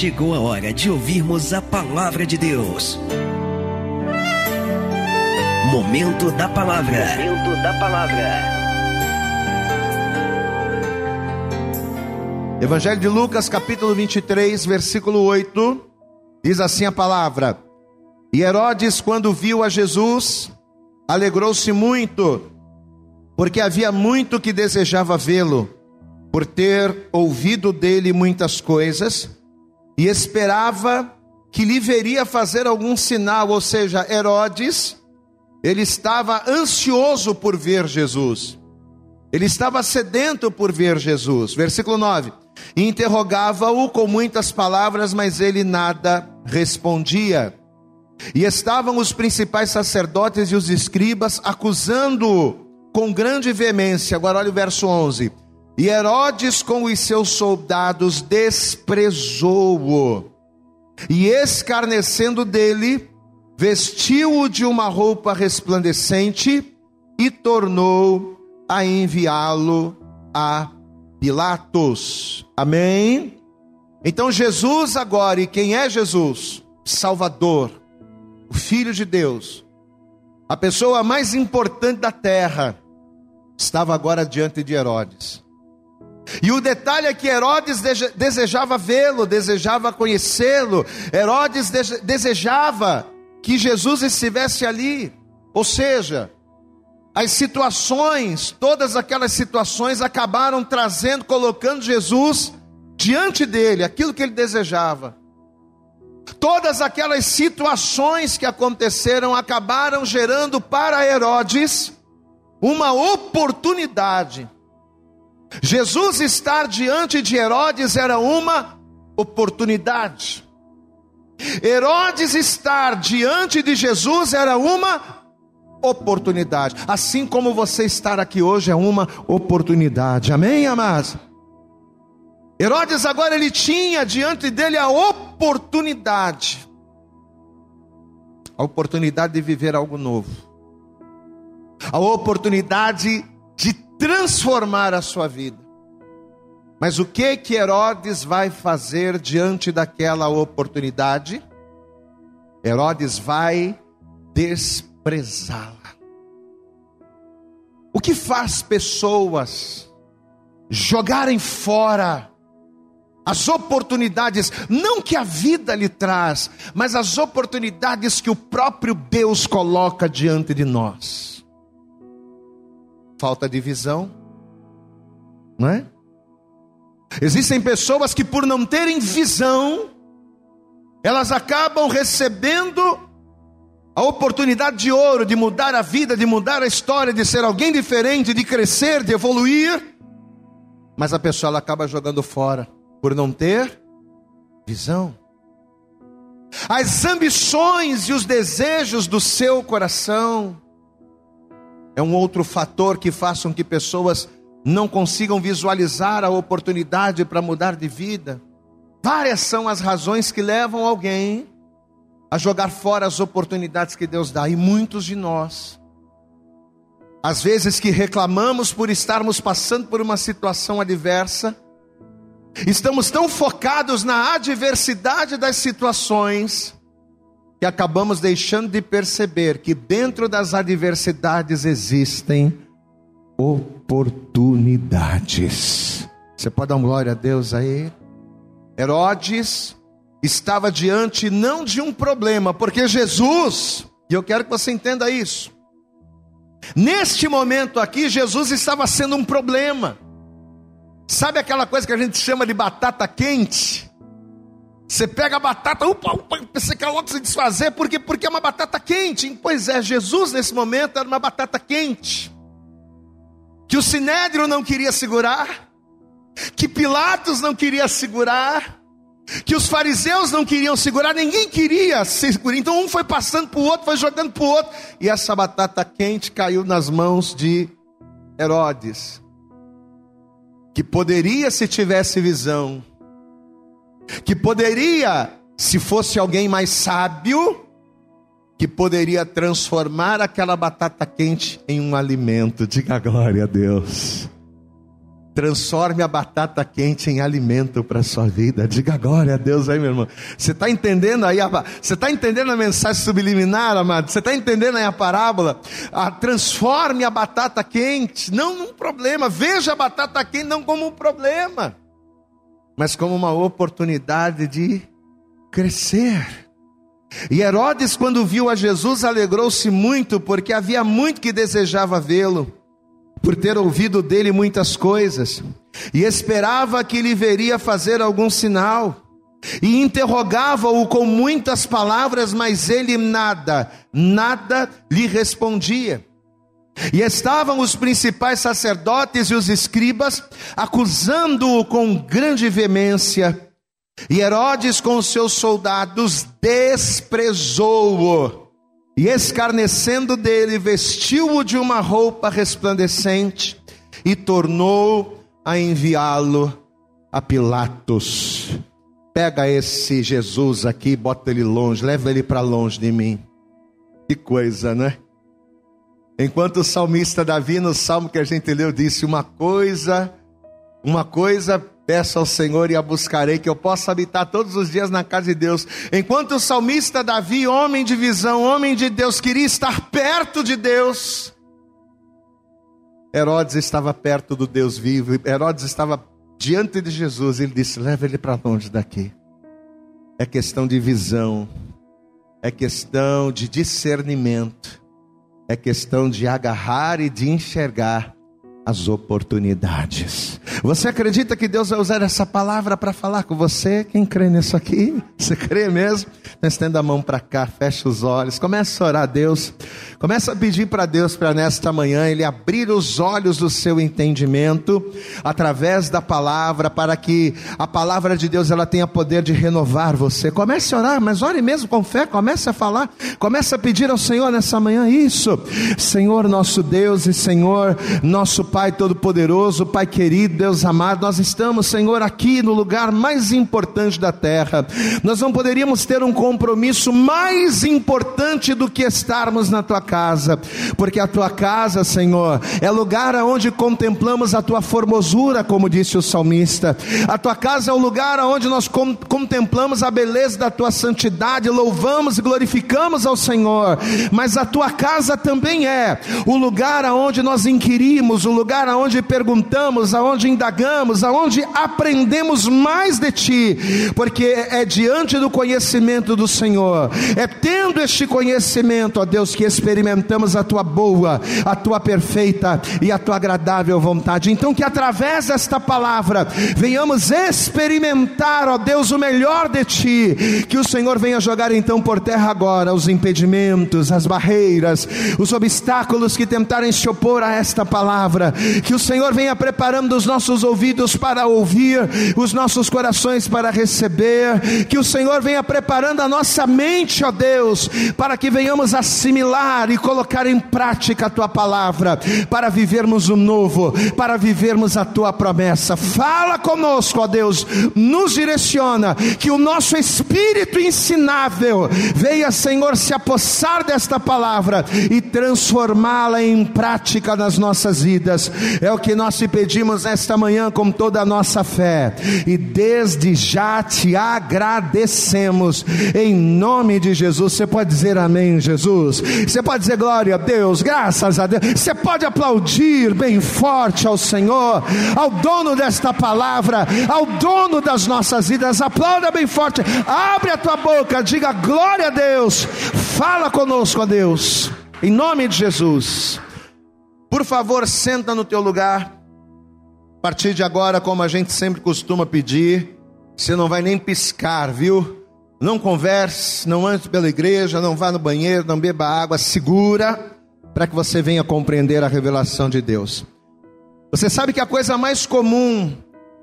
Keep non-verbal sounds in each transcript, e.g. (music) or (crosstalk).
chegou a hora de ouvirmos a palavra de Deus. Momento da palavra. Momento da palavra. Evangelho de Lucas, capítulo 23, versículo 8, diz assim a palavra: E Herodes, quando viu a Jesus, alegrou-se muito, porque havia muito que desejava vê-lo, por ter ouvido dele muitas coisas, e esperava que lhe veria fazer algum sinal, ou seja, Herodes, ele estava ansioso por ver Jesus. Ele estava sedento por ver Jesus. Versículo 9. Interrogava-o com muitas palavras, mas ele nada respondia. E estavam os principais sacerdotes e os escribas acusando-o com grande veemência. Agora olha o verso 11. E Herodes com os seus soldados desprezou-o. E escarnecendo dele, vestiu-o de uma roupa resplandecente e tornou a enviá-lo a Pilatos. Amém? Então Jesus agora, e quem é Jesus? Salvador, o Filho de Deus, a pessoa mais importante da terra, estava agora diante de Herodes. E o detalhe é que Herodes desejava vê-lo, desejava conhecê-lo, Herodes desejava que Jesus estivesse ali, ou seja, as situações, todas aquelas situações acabaram trazendo, colocando Jesus diante dele, aquilo que ele desejava. Todas aquelas situações que aconteceram acabaram gerando para Herodes uma oportunidade. Jesus estar diante de Herodes era uma oportunidade. Herodes estar diante de Jesus era uma oportunidade. Assim como você estar aqui hoje é uma oportunidade. Amém, amados? Herodes agora ele tinha diante dele a oportunidade. A oportunidade de viver algo novo. A oportunidade de transformar a sua vida. Mas o que que Herodes vai fazer diante daquela oportunidade? Herodes vai desprezá-la. O que faz pessoas jogarem fora as oportunidades, não que a vida lhe traz, mas as oportunidades que o próprio Deus coloca diante de nós? Falta de visão, não é? Existem pessoas que, por não terem visão, elas acabam recebendo a oportunidade de ouro de mudar a vida, de mudar a história, de ser alguém diferente, de crescer, de evoluir, mas a pessoa ela acaba jogando fora por não ter visão. As ambições e os desejos do seu coração é um outro fator que faz com que pessoas não consigam visualizar a oportunidade para mudar de vida. Várias são as razões que levam alguém a jogar fora as oportunidades que Deus dá. E muitos de nós, às vezes que reclamamos por estarmos passando por uma situação adversa, estamos tão focados na adversidade das situações, que acabamos deixando de perceber que dentro das adversidades existem oportunidades. Você pode dar uma glória a Deus aí? Herodes estava diante não de um problema, porque Jesus, e eu quero que você entenda isso, neste momento aqui, Jesus estava sendo um problema. Sabe aquela coisa que a gente chama de batata quente? Você pega a batata, upa, upa, você quer logo se desfazer, porque, porque é uma batata quente. Pois é, Jesus nesse momento era uma batata quente. Que o Sinédrio não queria segurar, que Pilatos não queria segurar, que os fariseus não queriam segurar, ninguém queria segurar. Então um foi passando para o outro, foi jogando para o outro, e essa batata quente caiu nas mãos de Herodes, que poderia, se tivesse visão, que poderia, se fosse alguém mais sábio, que poderia transformar aquela batata quente em um alimento. Diga glória a Deus Transforme a batata quente em alimento para a sua vida. Diga glória a Deus aí, meu irmão. Você está entendendo aí? A, você está entendendo a mensagem subliminar, amado? Você está entendendo aí a parábola? Ah, transforme a batata quente, não num problema. Veja a batata quente não como um problema, mas como uma oportunidade de crescer. E Herodes, quando viu a Jesus, alegrou-se muito, porque havia muito que desejava vê-lo por ter ouvido dele muitas coisas, e esperava que lhe veria fazer algum sinal, e interrogava-o com muitas palavras, mas ele nada, nada lhe respondia. E estavam os principais sacerdotes e os escribas acusando-o com grande veemência. E Herodes, com seus soldados, desprezou-o e escarnecendo dele, vestiu-o de uma roupa resplandecente e tornou a enviá-lo a Pilatos. Pega esse Jesus aqui, bota ele longe, leva ele para longe de mim. Que coisa, né? Enquanto o salmista Davi, no salmo que a gente leu, disse: Uma coisa, uma coisa Peço ao Senhor e a buscarei, que eu possa habitar todos os dias na casa de Deus. Enquanto o salmista Davi, homem de visão, homem de Deus, queria estar perto de Deus, Herodes estava perto do Deus vivo, Herodes estava diante de Jesus, ele disse: leva ele para longe daqui. É questão de visão, é questão de discernimento, é questão de agarrar e de enxergar as oportunidades. Você acredita que Deus vai usar essa palavra para falar com você? Quem crê nisso aqui? Você crê mesmo? Então estenda a mão para cá, fecha os olhos, começa a orar a Deus, começa a pedir para Deus para nesta manhã Ele abrir os olhos do seu entendimento através da palavra, para que a palavra de Deus ela tenha poder de renovar você. Comece a orar, mas ore mesmo com fé, comece a falar, comece a pedir ao Senhor nessa manhã isso. Senhor nosso Deus e Senhor nosso Pai Todo-Poderoso, Pai querido, Deus amado, nós estamos, Senhor, aqui no lugar mais importante da terra. Nós não poderíamos ter um compromisso mais importante do que estarmos na tua casa, porque a tua casa, Senhor, é lugar onde contemplamos a tua formosura, como disse o salmista. A tua casa é o lugar onde nós contemplamos a beleza da tua santidade, louvamos e glorificamos ao Senhor. Mas a tua casa também é o lugar onde nós inquirimos, o lugar onde perguntamos, aonde indagamos, aonde aprendemos mais de ti, porque é diante do conhecimento do Senhor. É tendo este conhecimento, ó Deus, que experimentamos a tua boa, a tua perfeita e a tua agradável vontade. Então, que através desta palavra venhamos experimentar, ó Deus, o melhor de ti. Que o Senhor venha jogar então por terra agora os impedimentos, as barreiras, os obstáculos que tentarem se opor a esta palavra. Que o Senhor venha preparando os nossos ouvidos para ouvir, os nossos corações para receber. Que o Senhor venha preparando a nossa mente, ó Deus, para que venhamos assimilar e colocar em prática a tua palavra, para vivermos o novo, para vivermos a tua promessa. Fala conosco, ó Deus, nos direciona, que o nosso espírito ensinável venha, Senhor, se apossar desta palavra e transformá-la em prática nas nossas vidas. É o que nós te pedimos esta manhã com toda a nossa fé, e desde já te agradecemos em nome de Jesus. Você pode dizer amém, Jesus? Você pode dizer glória a Deus, graças a Deus. Você pode aplaudir bem forte ao Senhor, ao dono desta palavra, ao dono das nossas vidas. Aplauda bem forte, abre a tua boca, diga glória a Deus. Fala conosco, a Deus, em nome de Jesus. Por favor, senta no teu lugar. A partir de agora, como a gente sempre costuma pedir, você não vai nem piscar, viu? Não converse, não ande pela igreja, não vá no banheiro, não beba água, segura para que você venha compreender a revelação de Deus. Você sabe que a coisa mais comum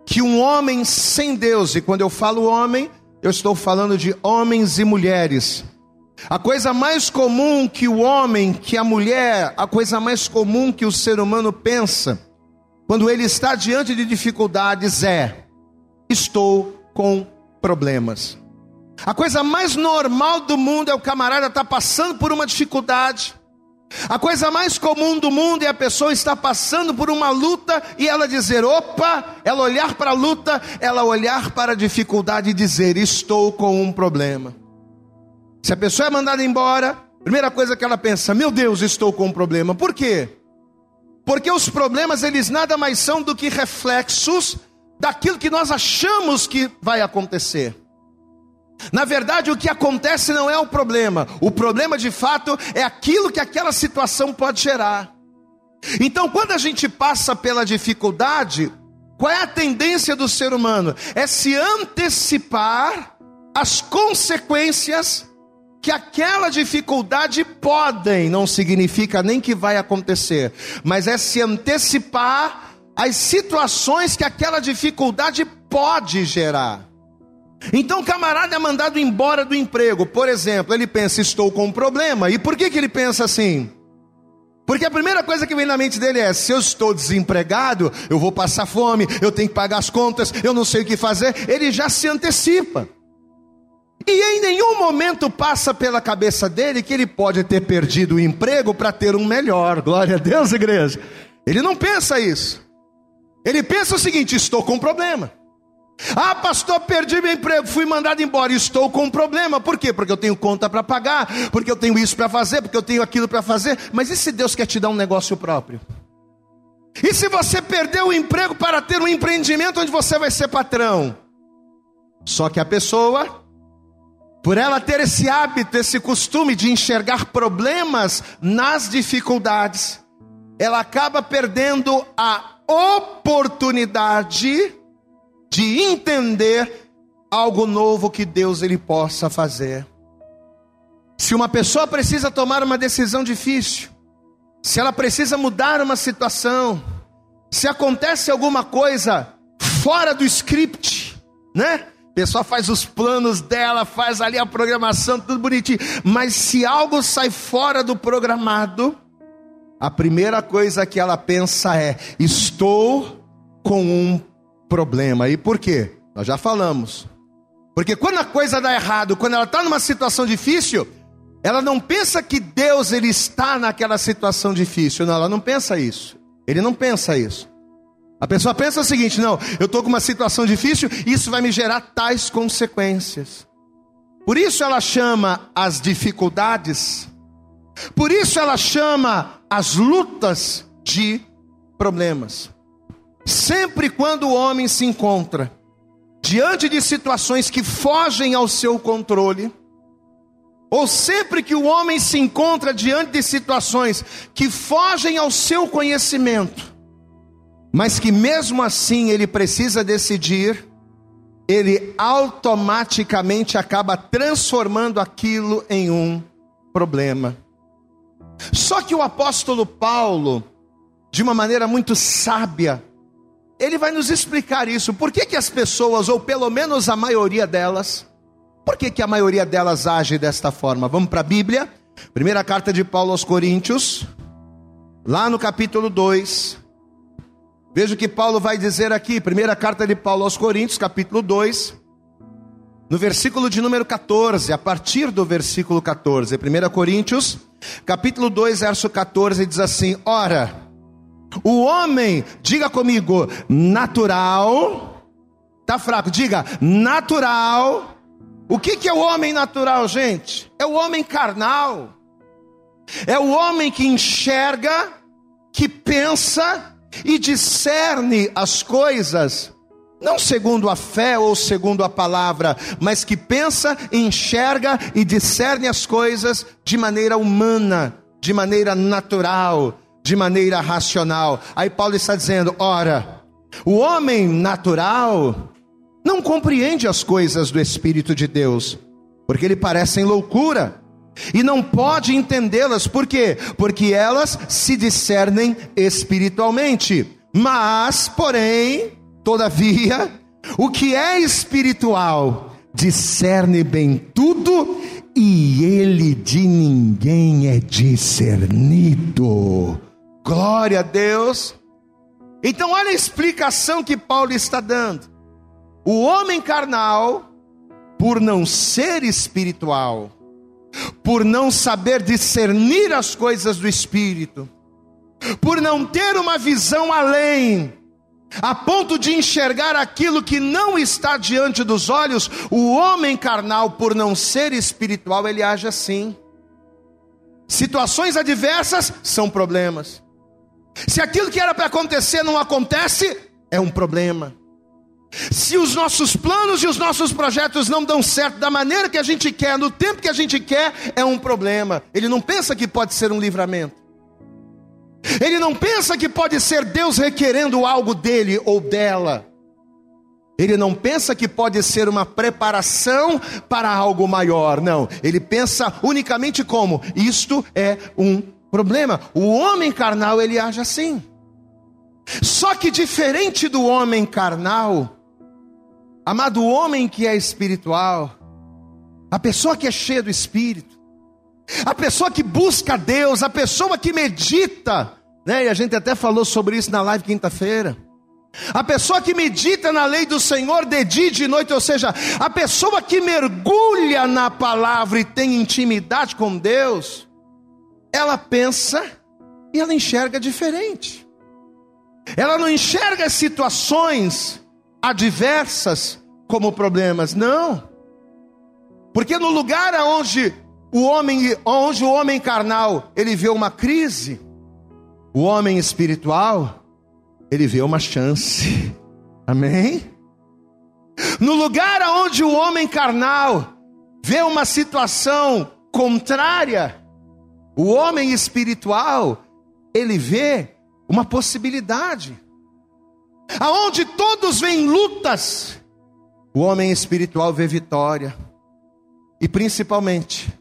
que um homem sem Deus, e quando eu falo homem, eu estou falando de homens e mulheres. A coisa mais comum que o homem, que a mulher, a coisa mais comum que o ser humano pensa, quando ele está diante de dificuldades, é: estou com problemas. A coisa mais normal do mundo é o camarada estar tá passando por uma dificuldade, A coisa mais comum do mundo é a pessoa estar passando por uma luta e ela dizer: opa, ela olhar para a luta, ela olhar para a dificuldade e dizer: estou com um problema. Se a pessoa é mandada embora, primeira coisa que ela pensa: meu Deus, estou com um problema. Por quê? Porque os problemas eles nada mais são do que reflexos daquilo que nós achamos que vai acontecer. Na verdade, o que acontece não é o problema, o problema de fato é aquilo que aquela situação pode gerar. Então, quando a gente passa pela dificuldade, qual é a tendência do ser humano? É se antecipar as consequências que aquela dificuldade podem, não significa nem que vai acontecer, mas é se antecipar as situações que aquela dificuldade pode gerar. Então o camarada é mandado embora do emprego, por exemplo, ele pensa, estou com um problema. E por que, que ele pensa assim? Porque a primeira coisa que vem na mente dele é: se eu estou desempregado, eu vou passar fome, eu tenho que pagar as contas, eu não sei o que fazer. Ele já se antecipa. E em nenhum momento passa pela cabeça dele que ele pode ter perdido o emprego para ter um melhor. Glória a Deus, igreja. Ele não pensa isso. Ele pensa o seguinte: estou com um problema. Ah, pastor, perdi meu emprego, fui mandado embora, estou com um problema. Por quê? Porque eu tenho conta para pagar, porque eu tenho isso para fazer, porque eu tenho aquilo para fazer. Mas e se Deus quer te dar um negócio próprio? E se você perdeu o emprego para ter um empreendimento onde você vai ser patrão? Só que a pessoa, por ela ter esse hábito, esse costume de enxergar problemas nas dificuldades, ela acaba perdendo a oportunidade de entender algo novo que Deus ele possa fazer. Se uma pessoa precisa tomar uma decisão difícil, se ela precisa mudar uma situação, se acontece alguma coisa fora do script, né? Pessoa faz os planos dela, faz ali a programação, tudo bonitinho. Mas se algo sai fora do programado, a primeira coisa que ela pensa é: estou com um problema. E por quê? Nós já falamos. Porque quando a coisa dá errado, quando ela está numa situação difícil, ela não pensa que Deus ele está naquela situação difícil. Não, ela não pensa isso. Ele não pensa isso. A pessoa pensa o seguinte: não, eu estou com uma situação difícil, isso vai me gerar tais consequências. Por isso ela chama as dificuldades, por isso ela chama as lutas de problemas. Sempre quando o homem se encontra diante de situações que fogem ao seu controle, ou sempre que o homem se encontra diante de situações que fogem ao seu conhecimento, mas que mesmo assim ele precisa decidir, ele automaticamente acaba transformando aquilo em um problema. Só que o apóstolo Paulo, de uma maneira muito sábia, ele vai nos explicar isso. Por que, que as pessoas, ou pelo menos a maioria delas, por que, que a maioria delas age desta forma? Vamos para a Bíblia, primeira carta de Paulo aos Coríntios, lá no capítulo 2. Veja o que Paulo vai dizer aqui, primeira carta de Paulo aos Coríntios, capítulo 2, no versículo de número 14, a partir do versículo 14, 1 Coríntios, capítulo 2, verso 14, diz assim: Ora, o homem, diga comigo, natural, tá fraco, diga natural. O que, que é o homem natural, gente? É o homem carnal, é o homem que enxerga, que pensa e discerne as coisas, não segundo a fé ou segundo a palavra, mas que pensa, enxerga e discerne as coisas de maneira humana, de maneira natural de maneira racional. Aí Paulo está dizendo: ora, o homem natural não compreende as coisas do Espírito de Deus, porque lhe parecem loucura. E não pode entendê-las, por quê? Porque elas se discernem espiritualmente. Mas, porém, todavia, o que é espiritual discerne bem tudo, e ele de ninguém é discernido. Glória a Deus. Então, olha a explicação que Paulo está dando. O homem carnal, por não ser espiritual, por não saber discernir as coisas do espírito, por não ter uma visão além, a ponto de enxergar aquilo que não está diante dos olhos, o homem carnal, por não ser espiritual, ele age assim. Situações adversas são problemas. Se aquilo que era para acontecer não acontece, é um problema. Se os nossos planos e os nossos projetos não dão certo da maneira que a gente quer, no tempo que a gente quer, é um problema. Ele não pensa que pode ser um livramento. Ele não pensa que pode ser Deus requerendo algo dele ou dela. Ele não pensa que pode ser uma preparação para algo maior. Não, ele pensa unicamente como isto é um problema. O homem carnal ele age assim. Só que diferente do homem carnal, amado homem que é espiritual, a pessoa que é cheia do espírito, a pessoa que busca Deus, a pessoa que medita, né? E a gente até falou sobre isso na live quinta-feira. A pessoa que medita na lei do Senhor de dia e de noite, ou seja, a pessoa que mergulha na palavra e tem intimidade com Deus, ela pensa e ela enxerga diferente. Ela não enxerga as situações adversas como problemas, não. Porque no lugar onde o homem, onde o homem carnal, ele vê uma crise, o homem espiritual, ele vê uma chance. (laughs) Amém? No lugar onde o homem carnal vê uma situação contrária, o homem espiritual, ele vê uma possibilidade. Aonde todos veem lutas, o homem espiritual vê vitória. E principalmente,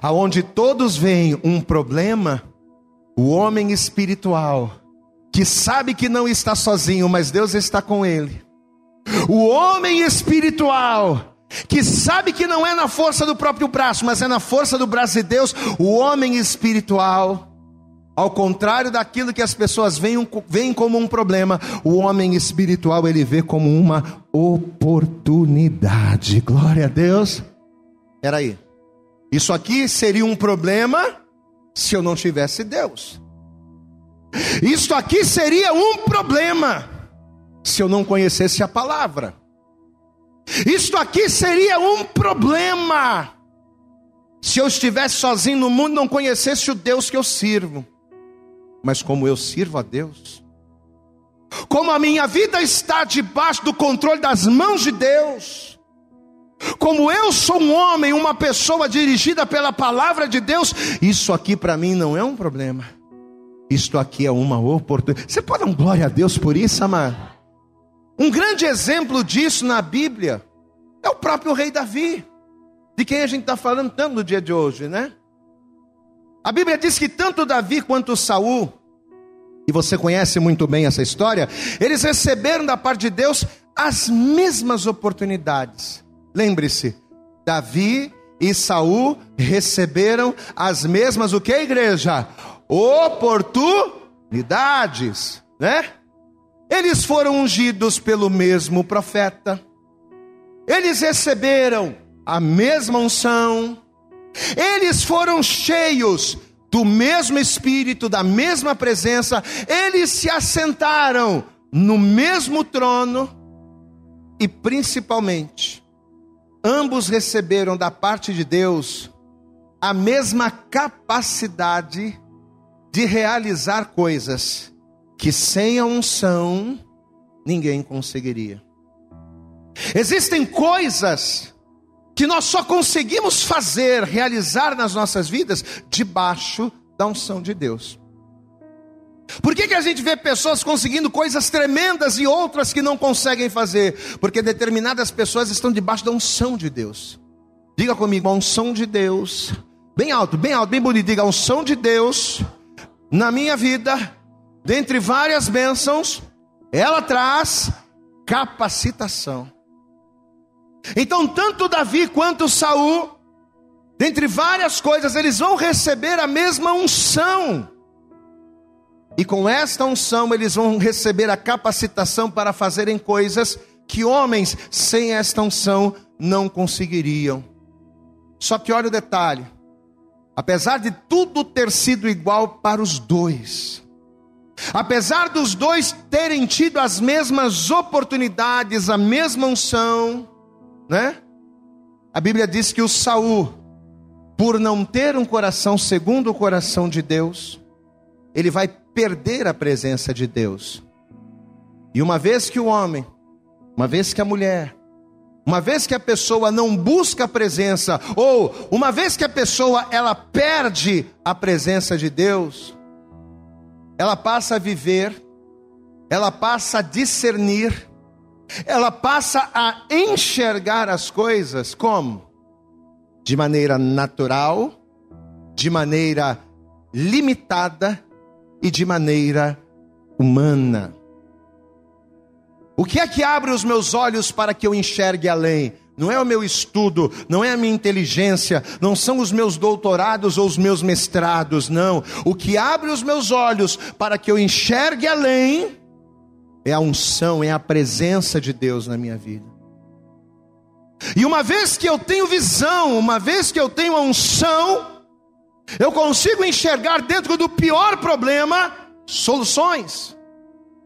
aonde todos veem um problema, o homem espiritual que sabe que não está sozinho, mas Deus está com ele. O homem espiritual, que sabe que não é na força do próprio braço, mas é na força do braço de Deus. O homem espiritual, ao contrário daquilo que as pessoas veem, veem como um problema, o homem espiritual ele vê como uma oportunidade. Glória a Deus. Era aí. Isso aqui seria um problema se eu não tivesse Deus. Isto aqui seria um problema se eu não conhecesse a palavra. Isto aqui seria um problema se eu estivesse sozinho no mundo e não conhecesse o Deus que eu sirvo. Mas como eu sirvo a Deus, como a minha vida está debaixo do controle das mãos de Deus, como eu sou um homem, uma pessoa dirigida pela palavra de Deus, isso aqui para mim não é um problema. Isto aqui é uma oportunidade. Você pode dar um glória a Deus por isso, amado? Um grande exemplo disso na Bíblia é o próprio rei Davi, de quem a gente está falando tanto no dia de hoje, né? A Bíblia diz que tanto Davi quanto Saul, e você conhece muito bem essa história, eles receberam da parte de Deus as mesmas oportunidades. Lembre-se, Davi e Saul receberam as mesmas o que, igreja? oportunidades, né? Eles foram ungidos pelo mesmo profeta, eles receberam a mesma unção, eles foram cheios do mesmo Espírito, da mesma presença, eles se assentaram no mesmo trono e principalmente, ambos receberam da parte de Deus a mesma capacidade de realizar coisas que sem a unção ninguém conseguiria. Existem coisas que nós só conseguimos fazer, realizar nas nossas vidas debaixo da unção de Deus. Por que, que a gente vê pessoas conseguindo coisas tremendas e outras que não conseguem fazer? Porque determinadas pessoas estão debaixo da unção de Deus. Diga comigo, a unção de Deus. Bem alto, bem alto, bem bonito. Diga a unção de Deus na minha vida, dentre várias bênçãos, ela traz capacitação. Então, tanto Davi quanto Saul, dentre várias coisas, eles vão receber a mesma unção. E com esta unção, eles vão receber a capacitação para fazerem coisas que homens sem esta unção não conseguiriam. Só que olha o detalhe: apesar de tudo ter sido igual para os dois, apesar dos dois terem tido as mesmas oportunidades, a mesma unção, né? A Bíblia diz que o Saul, por não ter um coração segundo o coração de Deus, ele vai perder a presença de Deus. E uma vez que o homem, uma vez que a mulher, uma vez que a pessoa não busca a presença, ou uma vez que a pessoa ela perde a presença de Deus, ela passa a viver, ela passa a discernir, ela passa a enxergar as coisas como? De maneira natural, de maneira limitada e de maneira humana. O que é que abre os meus olhos para que eu enxergue além? Não é o meu estudo, não é a minha inteligência, não são os meus doutorados ou os meus mestrados, não. O que abre os meus olhos para que eu enxergue além é a unção, é a presença de Deus na minha vida. E uma vez que eu tenho visão, uma vez que eu tenho a unção, eu consigo enxergar dentro do pior problema soluções,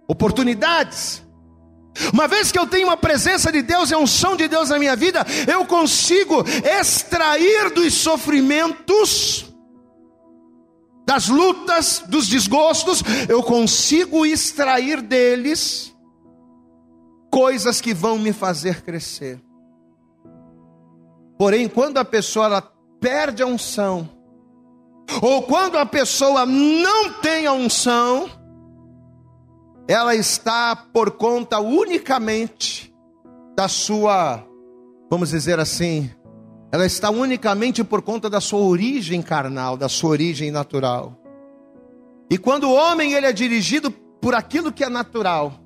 oportunidades. Uma vez que eu tenho a presença de Deus e a unção de Deus na minha vida, eu consigo extrair dos sofrimentos, das lutas, dos desgostos, eu consigo extrair deles coisas que vão me fazer crescer. Porém, quando a pessoa perde a unção, ou quando a pessoa não tem a unção, ela está por conta unicamente da sua, vamos dizer assim, ela está unicamente por conta da sua origem carnal, da sua origem natural. E quando o homem ele é dirigido por aquilo que é natural,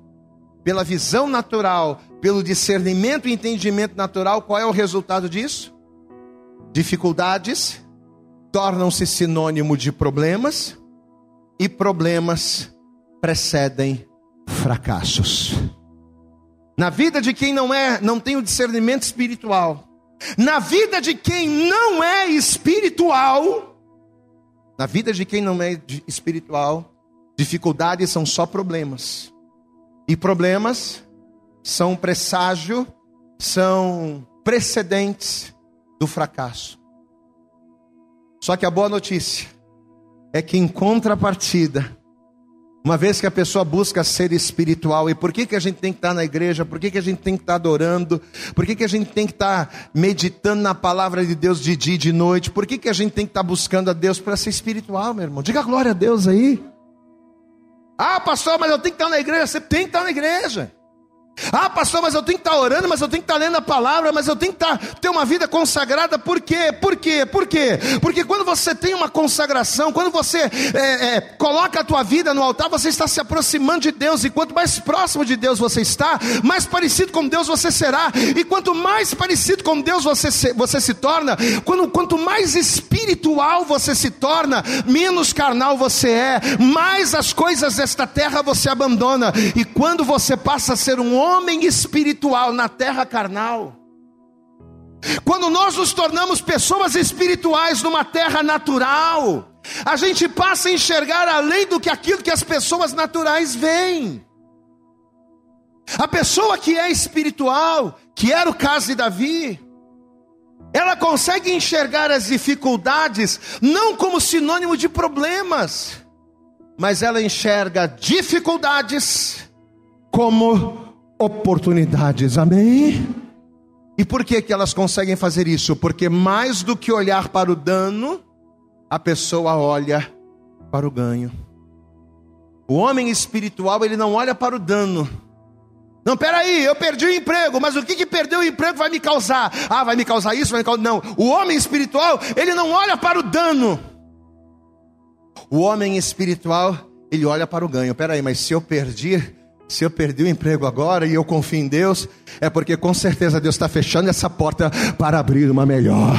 pela visão natural, pelo discernimento e entendimento natural, qual é o resultado disso? Dificuldades tornam-se sinônimo de problemas e problemas precedem fracassos. Na vida de quem não é, não tem o discernimento espiritual, na vida de quem não é espiritual, na vida de quem não é espiritual, dificuldades são só problemas. E problemas são presságio, são precedentes do fracasso. Só que a boa notícia é que em contrapartida, uma vez que a pessoa busca ser espiritual, e por que, que a gente tem que estar na igreja? Por que, que a gente tem que estar adorando? Por que, que a gente tem que estar meditando na palavra de Deus de dia e de noite? Por que, que a gente tem que estar buscando a Deus para ser espiritual, meu irmão? Diga glória a Deus aí. Ah, pastor, mas eu tenho que estar na igreja. Você tem que estar na igreja. Ah, pastor, mas eu tenho que estar orando, mas eu tenho que estar lendo a palavra, mas eu tenho que estar, ter uma vida consagrada, por quê? Por quê? Por quê? Porque quando você tem uma consagração, quando você é, é, coloca a tua vida no altar, você está se aproximando de Deus, e quanto mais próximo de Deus você está, mais parecido com Deus você será, e quanto mais parecido com Deus você se, você se torna, quando, quanto mais espiritual você se torna, menos carnal você é, mais as coisas desta terra você abandona, e quando você passa a ser um homem, homem espiritual na terra carnal. Quando nós nos tornamos pessoas espirituais numa terra natural, a gente passa a enxergar além do que aquilo que as pessoas naturais veem. A pessoa que é espiritual, que era o caso de Davi, ela consegue enxergar as dificuldades não como sinônimo de problemas, mas ela enxerga dificuldades como oportunidades. Amém? E por que, que elas conseguem fazer isso? Porque mais do que olhar para o dano, a pessoa olha para o ganho. O homem espiritual, ele não olha para o dano. Não, peraí, eu perdi o emprego, mas o que, que perder o emprego vai me causar? Ah, vai me causar isso, vai me causar. Não, o homem espiritual, ele não olha para o dano. O homem espiritual, ele olha para o ganho. Peraí, mas se eu perdi, se eu perdi o emprego agora e eu confio em Deus, é porque com certeza Deus está fechando essa porta para abrir uma melhor.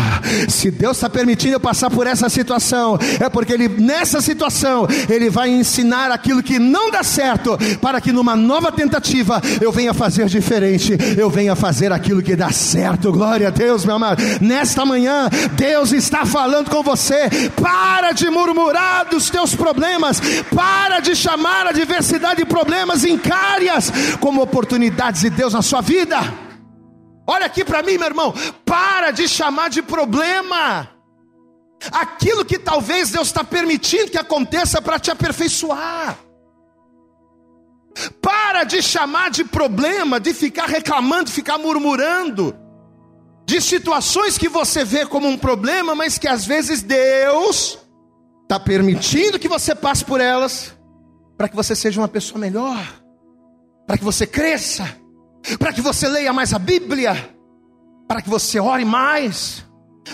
Se Deus está permitindo eu passar por essa situação, é porque Ele, nessa situação, Ele vai ensinar aquilo que não dá certo, para que numa nova tentativa eu venha fazer diferente, eu venha fazer aquilo que dá certo. Glória a Deus, meu amado. Nesta manhã, Deus está falando com você. Para de murmurar dos teus problemas, para de chamar a diversidade de problemas, encare-as como oportunidades de Deus na sua vida vida. Olha aqui para mim, meu irmão. Para de chamar de problema aquilo que talvez Deus está permitindo que aconteça para te aperfeiçoar. Para de chamar de problema, de ficar reclamando, de ficar murmurando, de situações que você vê como um problema, mas que às vezes Deus está permitindo que você passe por elas, para que você seja uma pessoa melhor, para que você cresça para que você leia mais a Bíblia, para que você ore mais,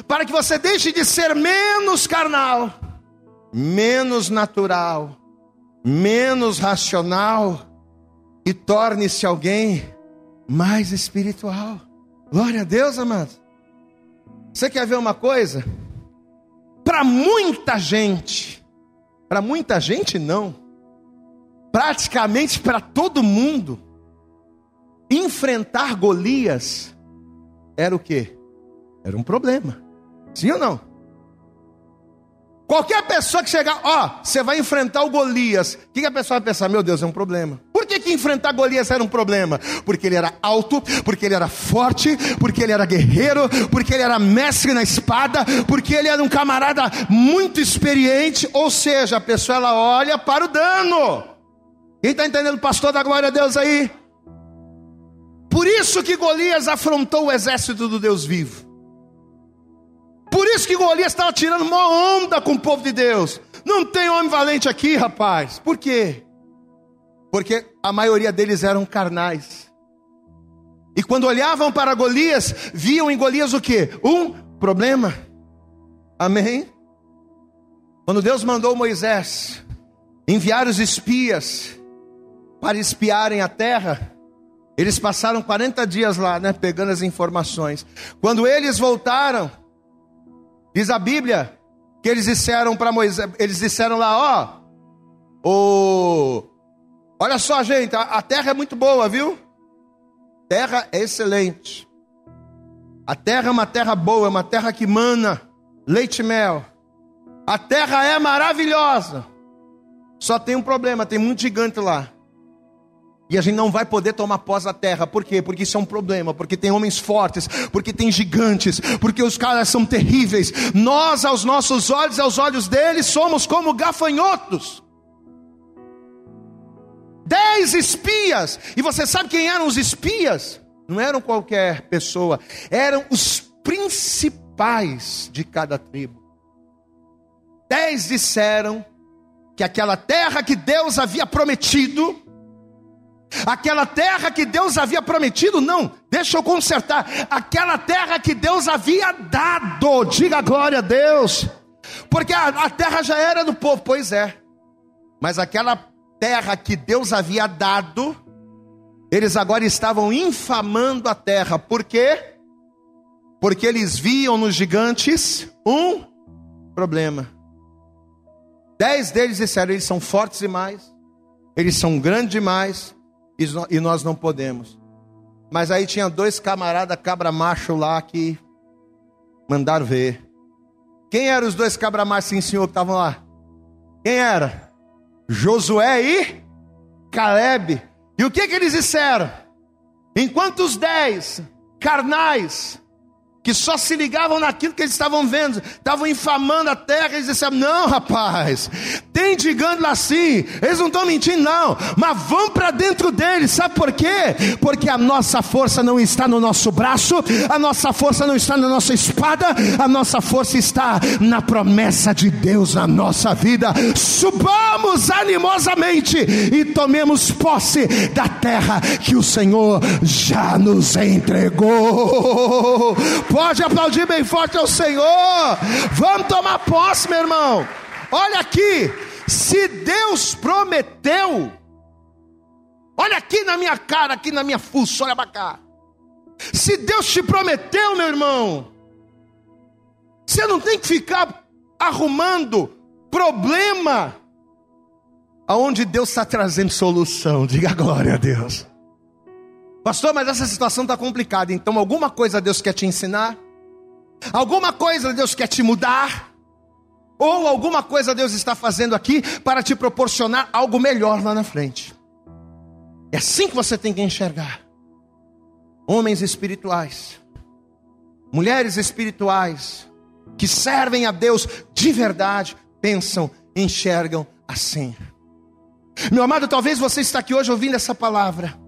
para que você deixe de ser menos carnal, menos natural, menos racional e torne-se alguém mais espiritual. Glória a Deus, amado. Você quer ver uma coisa? Para muita gente, para muita gente não, praticamente para todo mundo, enfrentar Golias era o que? Era um problema. Sim ou não? Qualquer pessoa que chegar, ó, você vai enfrentar o Golias, o que, que a pessoa vai pensar? Meu Deus, é um problema. Por que, que enfrentar Golias era um problema? Porque ele era alto, porque ele era forte, porque ele era guerreiro, porque ele era mestre na espada, porque ele era um camarada muito experiente. Ou seja, a pessoa ela olha para o dano. Quem está entendendo, pastor da glória a Deus aí? Por isso que Golias afrontou o exército do Deus vivo. Por isso que Golias estava tirando uma onda com o povo de Deus. Não tem homem valente aqui, rapaz. Por quê? Porque a maioria deles eram carnais. E quando olhavam para Golias, viam em Golias o que? Um problema. Amém? Quando Deus mandou Moisés enviar os espias para espiarem a terra, eles passaram 40 dias lá, né, pegando as informações. Quando eles voltaram, diz a Bíblia, que eles disseram para Moisés, eles disseram lá, ó, o Olha só, gente, a, a terra é muito boa, viu? Terra é excelente. A terra é uma terra boa, é uma terra que mana leite e mel. A terra é maravilhosa. Só tem um problema, tem muito gigante lá. E a gente não vai poder tomar posse da terra. Por quê? Porque isso é um problema. Porque tem homens fortes. Porque tem gigantes. Porque os caras são terríveis. Nós, aos nossos olhos, aos olhos deles, somos como gafanhotos. Dez espias. E você sabe quem eram os espias? Não eram qualquer pessoa. Eram os principais de cada tribo. Dez disseram que aquela terra que Deus havia prometido Aquela terra que Deus havia prometido, não, deixa eu consertar. Aquela terra que Deus havia dado, diga glória a Deus, porque a, a terra já era do povo, pois é, mas aquela terra que Deus havia dado, eles agora estavam infamando a terra, por quê? Porque eles viam nos gigantes um problema. Dez deles disseram: eles são fortes demais, eles são grandes demais, e nós não podemos. Mas aí tinha dois camaradas cabra macho lá que mandaram ver. Quem eram os dois cabra machos, sim, senhor, que estavam lá? Quem era? Josué e Caleb. E o que, que eles disseram? Enquanto os dez carnais que só se ligavam naquilo que eles estavam vendo, estavam infamando a terra, eles disseram: Não, rapaz, tem gigante lá sim, eles não estão mentindo, não, mas vão para dentro deles, sabe por quê? Porque a nossa força não está no nosso braço, a nossa força não está na nossa espada, a nossa força está na promessa de Deus na nossa vida. Subamos animosamente e tomemos posse da terra que o Senhor já nos entregou Pode aplaudir bem forte ao Senhor. Vamos tomar posse, meu irmão. Olha aqui, se Deus prometeu, olha aqui na minha cara, aqui na minha fuça, olha para cá. Se Deus te prometeu, meu irmão, você não tem que ficar arrumando problema aonde Deus está trazendo solução. Diga glória a Deus. Pastor, mas essa situação está complicada. Então, alguma coisa Deus quer te ensinar? Alguma coisa Deus quer te mudar? Ou alguma coisa Deus está fazendo aqui para te proporcionar algo melhor lá na frente? É assim que você tem que enxergar. Homens espirituais, mulheres espirituais, que servem a Deus de verdade, pensam, enxergam assim. Meu amado, talvez você está aqui hoje ouvindo essa palavra.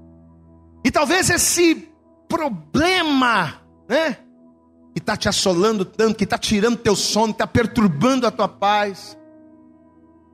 E talvez esse problema, né? Que está te assolando tanto, que está tirando teu sono, está perturbando a tua paz.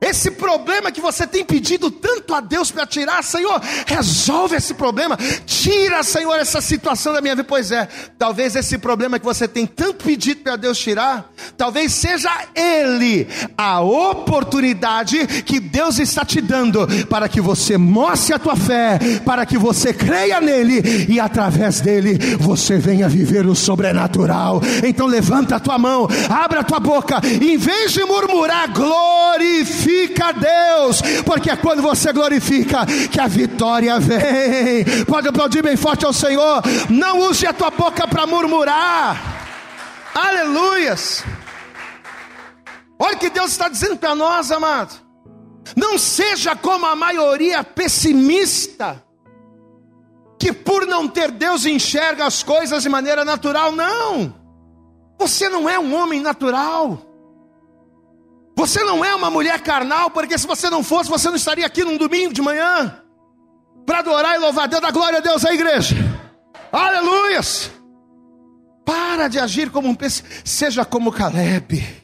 Esse problema que você tem pedido tanto a Deus para tirar, Senhor, resolve esse problema. Tira, Senhor, essa situação da minha vida. Pois é, talvez esse problema que você tem tanto pedido para Deus tirar, talvez seja ele a oportunidade que Deus está te dando para que você mostre a tua fé, para que você creia nele e através dele você venha viver o sobrenatural. Então levanta a tua mão, abra a tua boca, em vez de murmurar, glorifique glorifica a Deus, porque é quando você glorifica que a vitória vem. Pode aplaudir bem forte ao Senhor. Não use a tua boca para murmurar. Aleluias. Olha o que Deus está dizendo para nós, amado. Não seja como a maioria pessimista, que por não ter Deus enxerga as coisas de maneira natural. Não, você não é um homem natural. Você não é uma mulher carnal, porque se você não fosse, você não estaria aqui num domingo de manhã para adorar e louvar Deus, da glória a Deus à igreja. Aleluias! Para de agir como um peixe, seja como Caleb.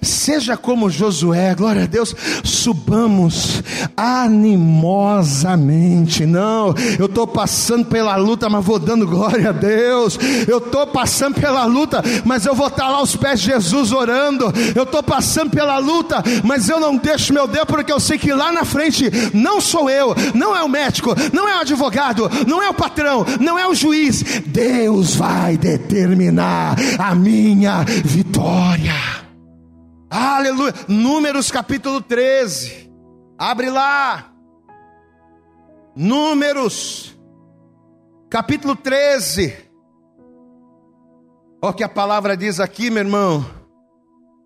Seja como Josué, glória a Deus, subamos animosamente. Não, eu estou passando pela luta, mas vou dando glória a Deus. Eu estou passando pela luta, mas eu vou estar lá aos pés de Jesus orando. Eu estou passando pela luta, mas eu não deixo meu Deus, porque eu sei que lá na frente não sou eu, não é o médico, não é o advogado, não é o patrão, não é o juiz. Deus vai determinar a minha vitória. Aleluia. Números capítulo 13. Abre lá. Números capítulo 13. Olha o que a palavra diz aqui, meu irmão.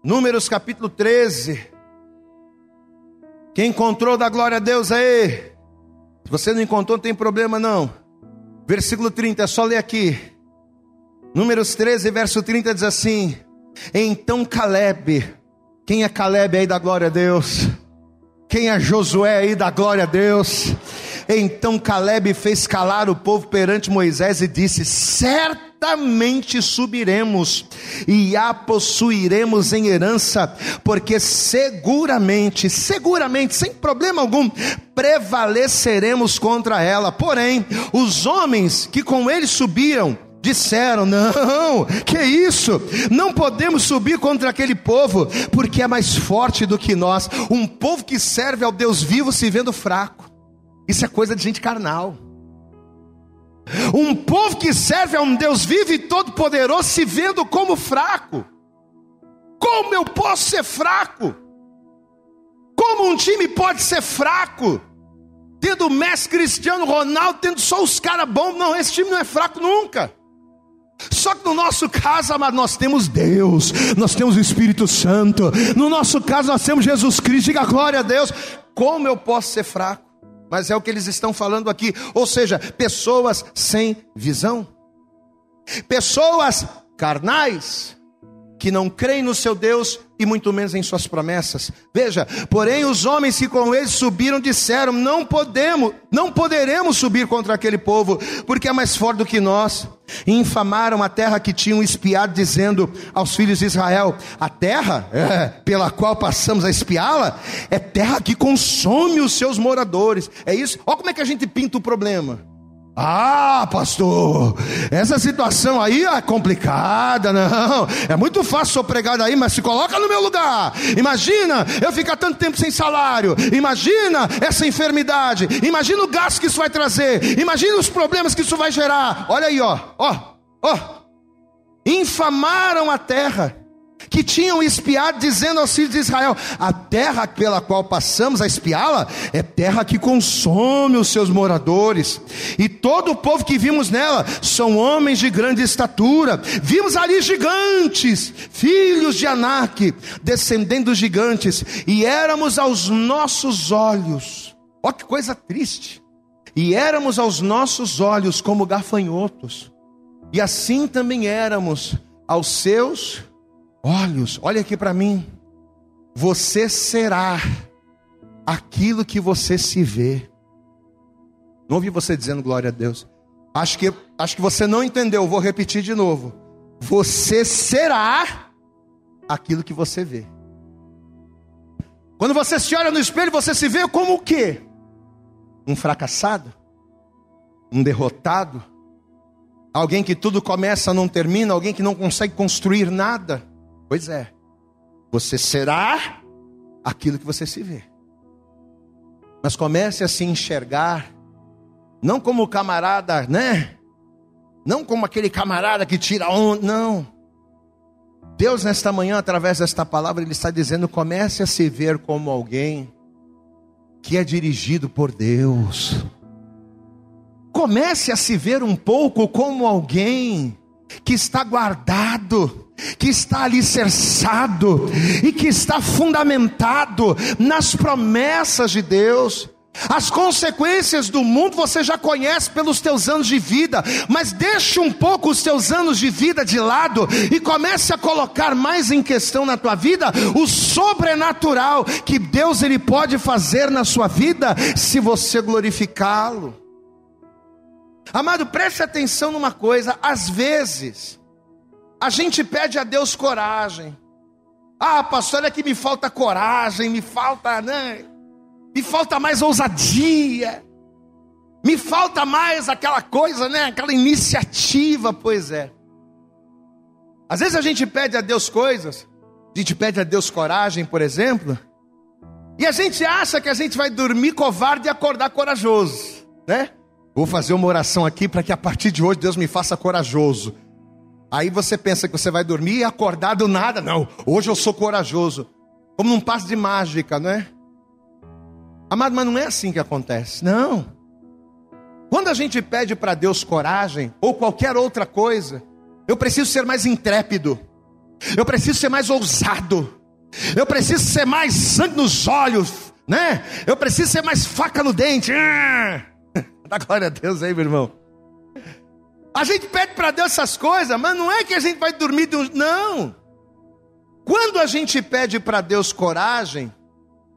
Números capítulo 13. Quem encontrou da glória a Deus aí? Se você não encontrou, não tem problema não. Versículo 30, é só ler aqui. Números 13, verso 30 diz assim: Então Caleb quem é Caleb aí da glória a Deus? Quem é Josué aí da glória a Deus? Então Caleb fez calar o povo perante Moisés e disse: Certamente subiremos e a possuiremos em herança, porque seguramente, seguramente, sem problema algum, prevaleceremos contra ela. Porém, os homens que com ele subiam, Disseram: Não, que isso? Não podemos subir contra aquele povo, porque é mais forte do que nós. Um povo que serve ao Deus vivo se vendo fraco. Isso é coisa de gente carnal. Um povo que serve a um Deus vivo e todo-poderoso se vendo como fraco. Como eu posso ser fraco? Como um time pode ser fraco? Tendo o Messi Cristiano Ronaldo, tendo só os caras bons. Não, esse time não é fraco nunca. Só que no nosso caso, amado, nós temos Deus, nós temos o Espírito Santo, no nosso caso, nós temos Jesus Cristo, diga glória a Deus. Como eu posso ser fraco? Mas é o que eles estão falando aqui, ou seja, pessoas sem visão, pessoas carnais, que não creem no seu Deus e muito menos em suas promessas. Veja, porém os homens que com eles subiram disseram: Não podemos, não poderemos subir contra aquele povo, porque é mais forte do que nós. E infamaram a terra que tinham espiado, dizendo aos filhos de Israel: A terra é, pela qual passamos a espiá-la é terra que consome os seus moradores. É isso. Olha como é que a gente pinta o problema. Ah, pastor, essa situação aí é complicada, não. É muito fácil sou pregado aí, mas se coloca no meu lugar. Imagina eu ficar tanto tempo sem salário. Imagina essa enfermidade. Imagina o gasto que isso vai trazer. Imagina os problemas que isso vai gerar. Olha aí, ó, ó. Oh, infamaram a terra que tinham espiado, dizendo aos filhos de Israel: A terra pela qual passamos a espiá-la é terra que consome os seus moradores, e todo o povo que vimos nela são homens de grande estatura. Vimos ali gigantes, filhos de Anak, descendendo gigantes, e éramos aos nossos olhos, ó que coisa triste, e éramos aos nossos olhos como gafanhotos, e assim também éramos aos seus olhos, olha aqui para mim. Você será aquilo que você se vê. Não ouvi você dizendo glória a Deus. Acho que, acho que você não entendeu, vou repetir de novo. Você será aquilo que você vê. Quando você se olha no espelho, você se vê como o quê? Um fracassado? Um derrotado? Alguém que tudo começa, não termina? Alguém que não consegue construir nada? Pois é. Você será aquilo que você se vê. Mas comece a se enxergar, não como camarada, né? Não como aquele camarada que tira onda, não. Deus, nesta manhã, através desta palavra, Ele está dizendo: comece a se ver como alguém que é dirigido por Deus. Comece a se ver um pouco como alguém que está guardado que está alicerçado e que está fundamentado nas promessas de Deus. As consequências do mundo você já conhece pelos teus anos de vida, mas deixe um pouco os teus anos de vida de lado e comece a colocar mais em questão na tua vida o sobrenatural que Deus ele pode fazer na sua vida se você glorificá-lo. Amado, preste atenção numa coisa, às vezes a gente pede a Deus coragem. Ah, pastor, é que me falta coragem, me falta, né? Me falta mais ousadia. Me falta mais aquela coisa, né? Aquela iniciativa, pois é. Às vezes a gente pede a Deus coisas, a gente pede a Deus coragem, por exemplo, e a gente acha que a gente vai dormir covarde e acordar corajoso, né? Vou fazer uma oração aqui para que a partir de hoje Deus me faça corajoso. Aí você pensa que você vai dormir e acordar do nada. Não, hoje eu sou corajoso. Como num passo de mágica, não é? Amado, mas não é assim que acontece. Não. Quando a gente pede para Deus coragem ou qualquer outra coisa, eu preciso ser mais intrépido. Eu preciso ser mais ousado. Eu preciso ser mais sangue nos olhos, né? Eu preciso ser mais faca no dente. Ah! (laughs) Dá glória a Deus aí, meu irmão. A gente pede para Deus essas coisas, mas não é que a gente vai dormir de um. Não. Quando a gente pede para Deus coragem,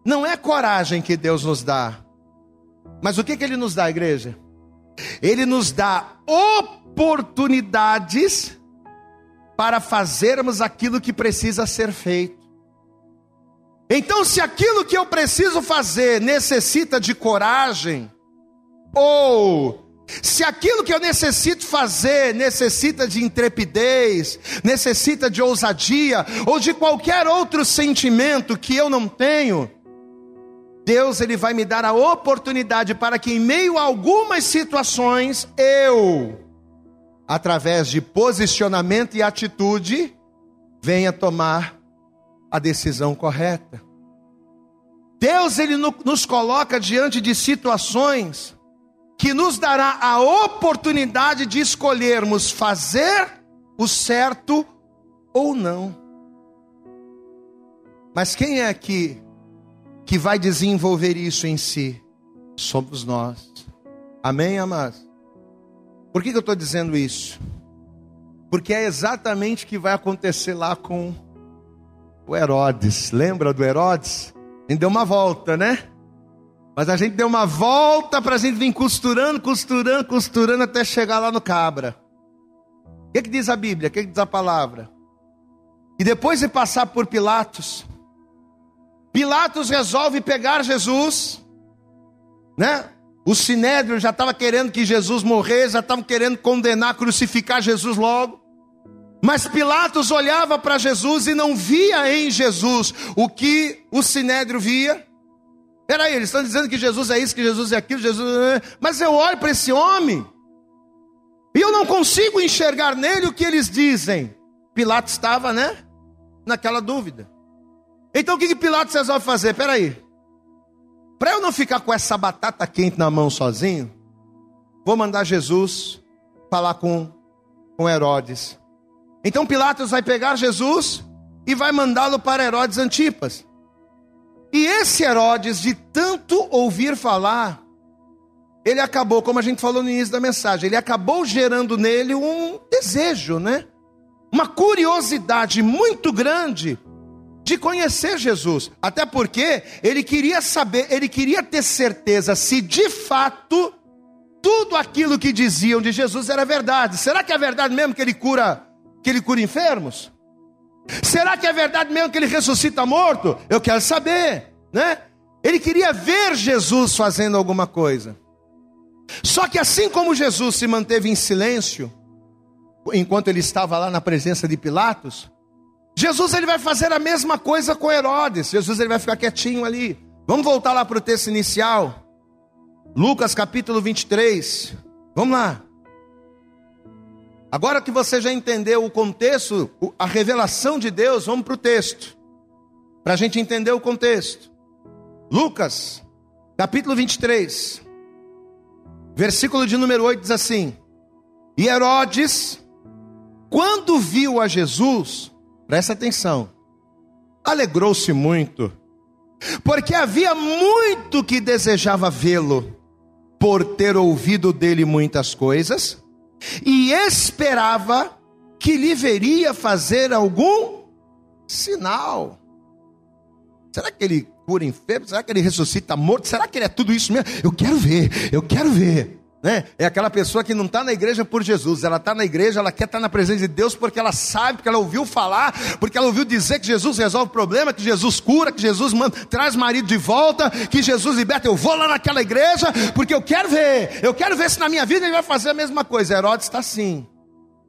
não é coragem que Deus nos dá. Mas o que, que Ele nos dá, igreja? Ele nos dá oportunidades para fazermos aquilo que precisa ser feito. Então, se aquilo que eu preciso fazer necessita de coragem, ou se aquilo que eu necessito fazer necessita de intrepidez, necessita de ousadia ou de qualquer outro sentimento que eu não tenho, Deus ele vai me dar a oportunidade para que em meio a algumas situações eu, através de posicionamento e atitude, venha tomar a decisão correta. Deus ele nos coloca diante de situações que nos dará a oportunidade de escolhermos fazer o certo ou não. Mas quem é aqui que vai desenvolver isso em si? Somos nós. Amém, amados? Por que, que eu estou dizendo isso? Porque é exatamente o que vai acontecer lá com o Herodes. Lembra do Herodes? Ele deu uma volta, né? Mas a gente deu uma volta para a gente vir costurando, costurando, costurando até chegar lá no cabra. O que, que diz a Bíblia? O que, que diz a palavra? E depois de passar por Pilatos, Pilatos resolve pegar Jesus, né? O sinédrio já estava querendo que Jesus morresse, já estavam querendo condenar, crucificar Jesus logo. Mas Pilatos olhava para Jesus e não via em Jesus o que o sinédrio via. Peraí, eles estão dizendo que Jesus é isso, que Jesus é aquilo, Jesus é... Mas eu olho para esse homem E eu não consigo enxergar nele o que eles dizem. Pilatos estava, né? Naquela dúvida. Então o que, que Pilatos resolve fazer? Peraí. Para eu não ficar com essa batata quente na mão sozinho, vou mandar Jesus falar com, com Herodes. Então Pilatos vai pegar Jesus e vai mandá-lo para Herodes Antipas. E esse Herodes, de tanto ouvir falar, ele acabou, como a gente falou no início da mensagem, ele acabou gerando nele um desejo, né? Uma curiosidade muito grande de conhecer Jesus. Até porque ele queria saber, ele queria ter certeza se de fato tudo aquilo que diziam de Jesus era verdade. Será que é verdade mesmo que ele cura, que ele cura enfermos? Será que é verdade mesmo que ele ressuscita morto? Eu quero saber, né? Ele queria ver Jesus fazendo alguma coisa. Só que assim como Jesus se manteve em silêncio, enquanto ele estava lá na presença de Pilatos, Jesus ele vai fazer a mesma coisa com Herodes. Jesus ele vai ficar quietinho ali. Vamos voltar lá para o texto inicial. Lucas capítulo 23. Vamos lá. Agora que você já entendeu o contexto, a revelação de Deus, vamos para o texto. Para a gente entender o contexto. Lucas, capítulo 23, versículo de número 8 diz assim: E Herodes, quando viu a Jesus, presta atenção, alegrou-se muito, porque havia muito que desejava vê-lo, por ter ouvido dele muitas coisas e esperava que lhe veria fazer algum sinal. Será que ele cura enfermo? Será que ele ressuscita morto? Será que ele é tudo isso mesmo? Eu quero ver, eu quero ver. Né? É aquela pessoa que não está na igreja por Jesus, ela está na igreja, ela quer estar tá na presença de Deus porque ela sabe, porque ela ouviu falar, porque ela ouviu dizer que Jesus resolve o problema, que Jesus cura, que Jesus manda, traz marido de volta, que Jesus liberta. Eu vou lá naquela igreja porque eu quero ver, eu quero ver se na minha vida ele vai fazer a mesma coisa. Herodes está assim.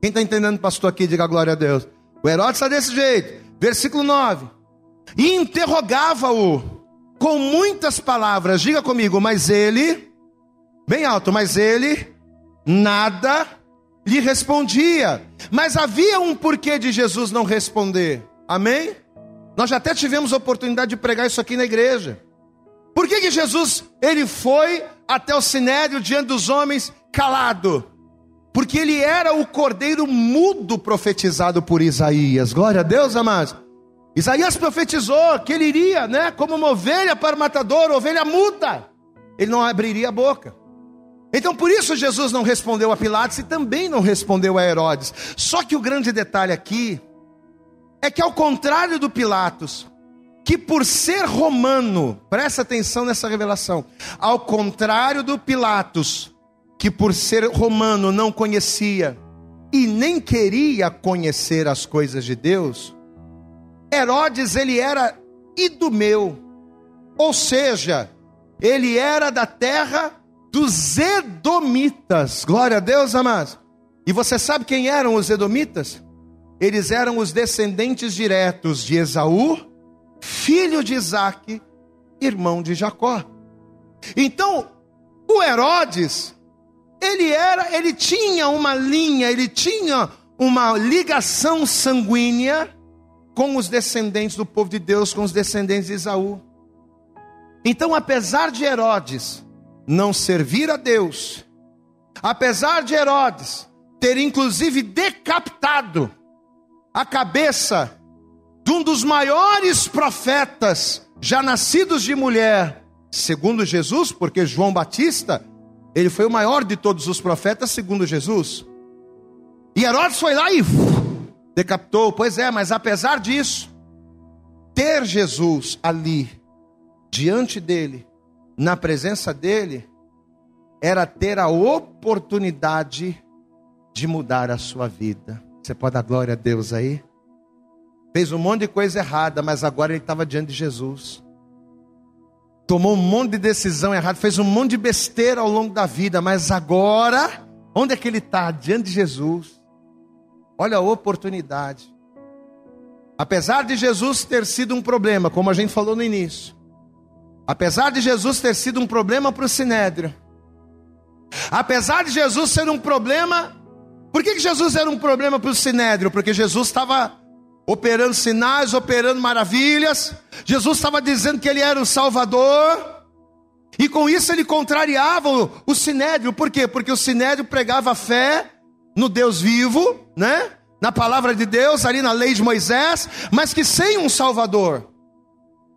Quem está entendendo, pastor, aqui, diga glória a Deus. O Herodes está desse jeito. Versículo 9: E interrogava-o com muitas palavras, diga comigo, mas ele bem alto, mas ele nada lhe respondia. Mas havia um porquê de Jesus não responder. Amém? Nós já até tivemos a oportunidade de pregar isso aqui na igreja. Por que, que Jesus ele foi até o sinédrio diante dos homens calado? Porque ele era o cordeiro mudo profetizado por Isaías. Glória a Deus, amados. Isaías profetizou que ele iria, né, como uma ovelha para o matador, ovelha muda. Ele não abriria a boca. Então por isso Jesus não respondeu a Pilatos e também não respondeu a Herodes. Só que o grande detalhe aqui é que ao contrário do Pilatos, que por ser romano, presta atenção nessa revelação, ao contrário do Pilatos, que por ser romano não conhecia e nem queria conhecer as coisas de Deus, Herodes ele era idumeu, ou seja, ele era da terra dos Edomitas. Glória a Deus, amados. E você sabe quem eram os Edomitas? Eles eram os descendentes diretos de Esaú, filho de Isaac, irmão de Jacó. Então, o Herodes, ele era, ele tinha uma linha, ele tinha uma ligação sanguínea com os descendentes do povo de Deus, com os descendentes de Esaú. Então, apesar de Herodes não servir a Deus, apesar de Herodes ter inclusive decapitado a cabeça de um dos maiores profetas já nascidos de mulher, segundo Jesus, porque João Batista, ele foi o maior de todos os profetas, segundo Jesus. E Herodes foi lá e decapitou. Pois é, mas apesar disso, ter Jesus ali, diante dele, na presença dele era ter a oportunidade de mudar a sua vida. Você pode dar glória a Deus aí? Fez um monte de coisa errada, mas agora ele estava diante de Jesus. Tomou um monte de decisão errada, fez um monte de besteira ao longo da vida, mas agora, onde é que ele está? Diante de Jesus. Olha a oportunidade. Apesar de Jesus ter sido um problema, como a gente falou no início, Apesar de Jesus ter sido um problema para o sinédrio, apesar de Jesus ser um problema Por que, que Jesus era um problema para o sinédrio? Porque Jesus estava operando sinais, operando maravilhas. Jesus estava dizendo que ele era o Salvador. E com isso ele contrariava o, o sinédrio. Por quê? Porque o sinédrio pregava fé no Deus vivo, né? Na palavra de Deus, ali na lei de Moisés, mas que sem um Salvador.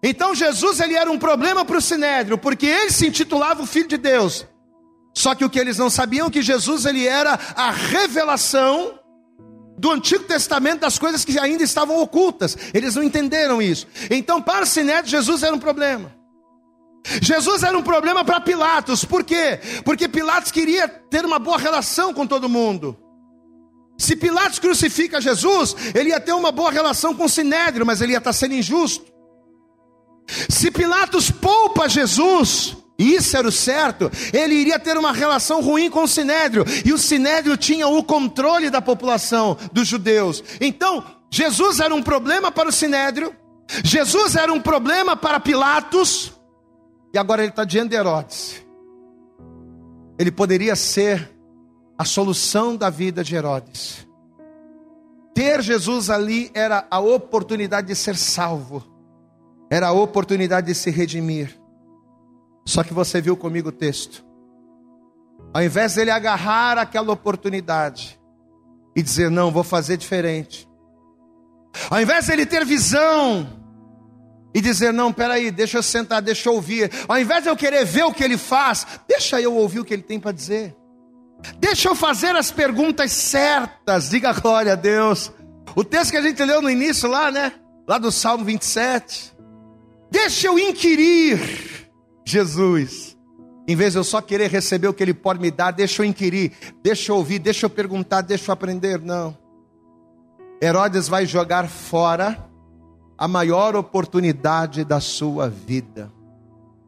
Então Jesus ele era um problema para o sinédrio, porque ele se intitulava o Filho de Deus. Só que o que eles não sabiam é que Jesus ele era a revelação do Antigo Testamento das coisas que ainda estavam ocultas. Eles não entenderam isso. Então, para o Sinédrio, Jesus era um problema. Jesus era um problema para Pilatos. Por quê? Porque Pilatos queria ter uma boa relação com todo mundo. Se Pilatos crucifica Jesus, ele ia ter uma boa relação com o Sinédrio, mas ele ia estar sendo injusto. Se Pilatos poupa Jesus, isso era o certo, ele iria ter uma relação ruim com o sinédrio, e o sinédrio tinha o controle da população dos judeus. Então, Jesus era um problema para o sinédrio, Jesus era um problema para Pilatos, e agora ele está diante de Herodes. Ele poderia ser a solução da vida de Herodes. Ter Jesus ali era a oportunidade de ser salvo, era a oportunidade de se redimir. Só que você viu comigo o texto. Ao invés dele agarrar aquela oportunidade e dizer, não, vou fazer diferente. Ao invés dele ter visão e dizer, não, peraí, deixa eu sentar, deixa eu ouvir. Ao invés de eu querer ver o que ele faz, deixa eu ouvir o que ele tem para dizer. Deixa eu fazer as perguntas certas, diga glória a Deus. O texto que a gente leu no início lá, né? Lá do Salmo 27. Deixa eu inquirir Jesus. Em vez de eu só querer receber o que Ele pode me dar, deixa eu inquirir, deixa eu ouvir, deixa eu perguntar, deixa eu aprender. Não. Herodes vai jogar fora a maior oportunidade da sua vida.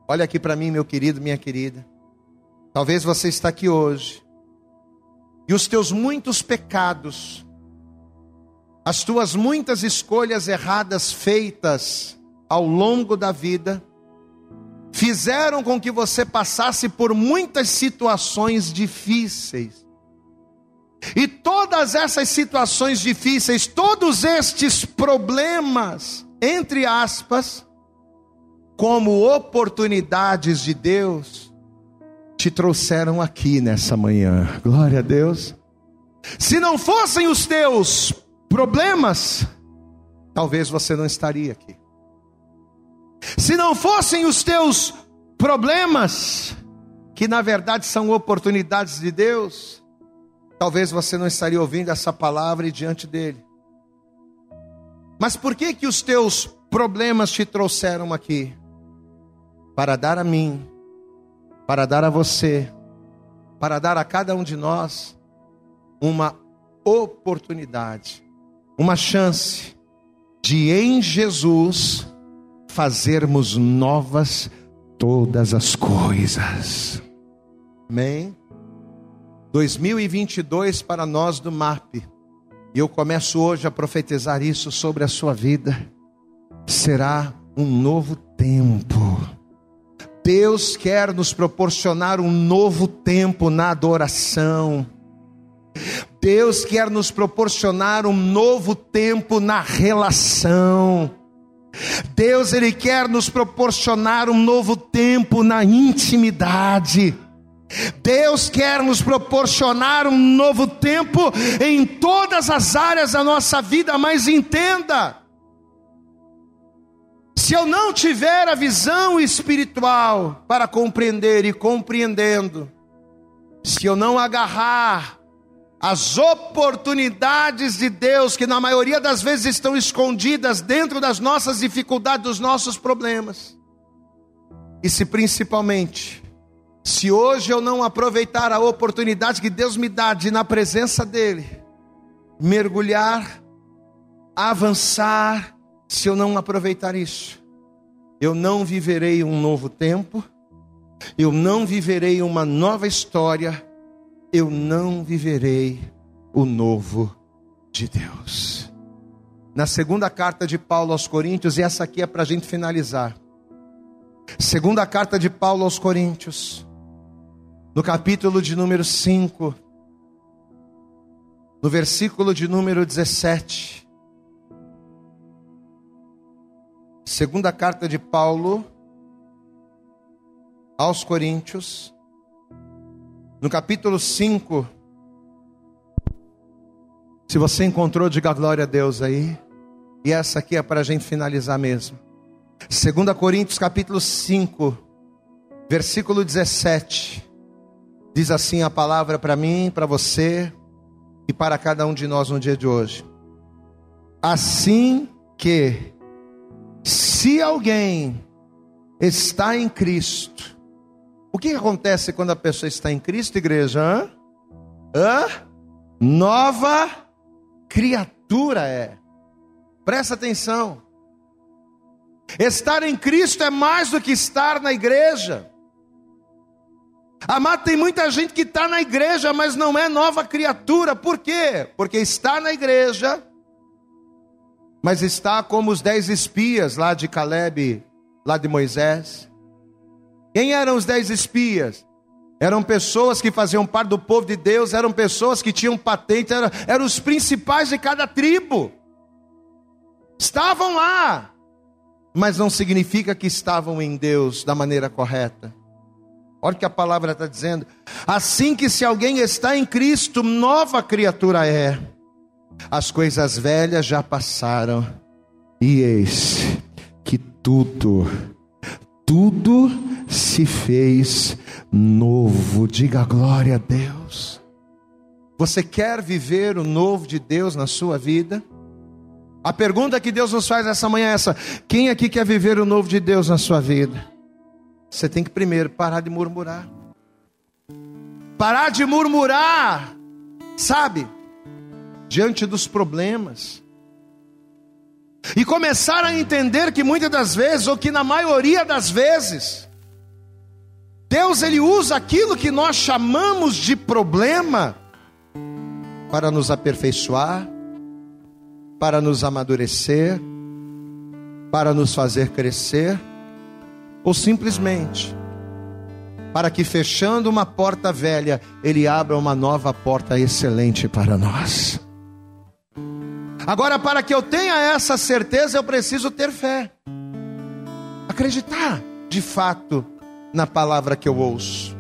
Olha aqui para mim, meu querido, minha querida. Talvez você está aqui hoje e os teus muitos pecados, as tuas muitas escolhas erradas feitas ao longo da vida, fizeram com que você passasse por muitas situações difíceis. E todas essas situações difíceis, todos estes problemas, entre aspas, como oportunidades de Deus, te trouxeram aqui nessa manhã. Glória a Deus. Se não fossem os teus problemas, talvez você não estaria aqui. Se não fossem os teus problemas, que na verdade são oportunidades de Deus, talvez você não estaria ouvindo essa palavra e diante dele. Mas por que que os teus problemas te trouxeram aqui? Para dar a mim, para dar a você, para dar a cada um de nós uma oportunidade, uma chance de em Jesus fazermos novas todas as coisas. Amém? 2022 para nós do MAP. E eu começo hoje a profetizar isso sobre a sua vida. Será um novo tempo. Deus quer nos proporcionar um novo tempo na adoração. Deus quer nos proporcionar um novo tempo na relação. Deus ele quer nos proporcionar um novo tempo na intimidade. Deus quer nos proporcionar um novo tempo em todas as áreas da nossa vida, mas entenda: se eu não tiver a visão espiritual para compreender e compreendendo, se eu não agarrar as oportunidades de Deus, que na maioria das vezes estão escondidas dentro das nossas dificuldades, dos nossos problemas. E se principalmente, se hoje eu não aproveitar a oportunidade que Deus me dá de, na presença dEle, mergulhar, avançar, se eu não aproveitar isso, eu não viverei um novo tempo, eu não viverei uma nova história eu não viverei o novo de Deus. Na segunda carta de Paulo aos Coríntios, e essa aqui é para a gente finalizar. Segunda carta de Paulo aos Coríntios, no capítulo de número 5, no versículo de número 17. Segunda carta de Paulo aos Coríntios, no capítulo 5. Se você encontrou, diga glória a Deus aí. E essa aqui é para a gente finalizar mesmo. 2 Coríntios capítulo 5, versículo 17. Diz assim a palavra para mim, para você e para cada um de nós no dia de hoje. Assim que, se alguém está em Cristo, o que acontece quando a pessoa está em Cristo, igreja? Hã? Hã? Nova criatura é. Presta atenção. Estar em Cristo é mais do que estar na igreja. Amado, tem muita gente que está na igreja, mas não é nova criatura. Por quê? Porque está na igreja, mas está como os dez espias lá de Caleb, lá de Moisés. Quem eram os dez espias? Eram pessoas que faziam parte do povo de Deus, eram pessoas que tinham patente, eram, eram os principais de cada tribo. Estavam lá, mas não significa que estavam em Deus da maneira correta. Olha o que a palavra está dizendo. Assim que se alguém está em Cristo, nova criatura é. As coisas velhas já passaram, e eis que tudo, tudo se fez novo. Diga glória a Deus. Você quer viver o novo de Deus na sua vida? A pergunta que Deus nos faz essa manhã é essa: quem aqui quer viver o novo de Deus na sua vida? Você tem que primeiro parar de murmurar. Parar de murmurar, sabe? Diante dos problemas. E começar a entender que muitas das vezes, ou que na maioria das vezes, Deus ele usa aquilo que nós chamamos de problema para nos aperfeiçoar, para nos amadurecer, para nos fazer crescer ou simplesmente para que fechando uma porta velha, ele abra uma nova porta excelente para nós. Agora, para que eu tenha essa certeza, eu preciso ter fé, acreditar de fato na palavra que eu ouço.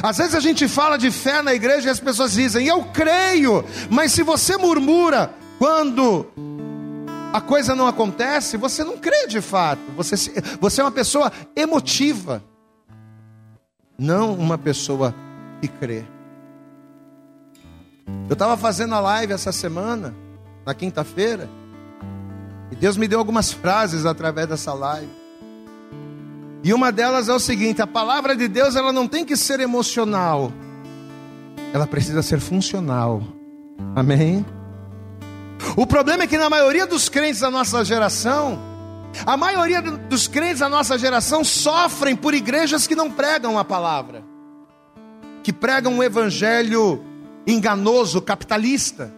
Às vezes a gente fala de fé na igreja e as pessoas dizem, eu creio, mas se você murmura quando a coisa não acontece, você não crê de fato. Você, você é uma pessoa emotiva, não uma pessoa que crê. Eu estava fazendo a live essa semana, na quinta-feira, e Deus me deu algumas frases através dessa live. E uma delas é o seguinte: a palavra de Deus ela não tem que ser emocional, ela precisa ser funcional. Amém? O problema é que na maioria dos crentes da nossa geração, a maioria dos crentes da nossa geração sofrem por igrejas que não pregam a palavra, que pregam um evangelho enganoso, capitalista.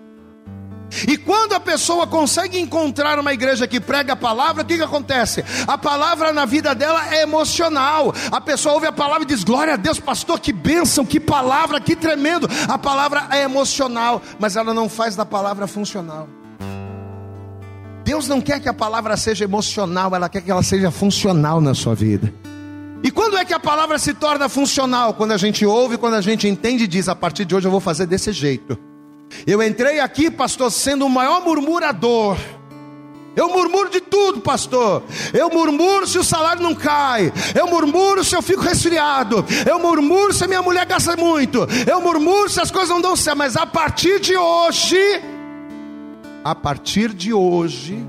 E quando a pessoa consegue encontrar uma igreja que prega a palavra, o que, que acontece? A palavra na vida dela é emocional. A pessoa ouve a palavra e diz: Glória a Deus, pastor, que bênção, que palavra, que tremendo. A palavra é emocional, mas ela não faz da palavra funcional. Deus não quer que a palavra seja emocional, ela quer que ela seja funcional na sua vida. E quando é que a palavra se torna funcional? Quando a gente ouve, quando a gente entende e diz: a partir de hoje eu vou fazer desse jeito. Eu entrei aqui, pastor, sendo o maior murmurador. Eu murmuro de tudo, pastor. Eu murmuro se o salário não cai. Eu murmuro se eu fico resfriado. Eu murmuro se a minha mulher gasta muito. Eu murmuro se as coisas não dão certo. Mas a partir de hoje, a partir de hoje,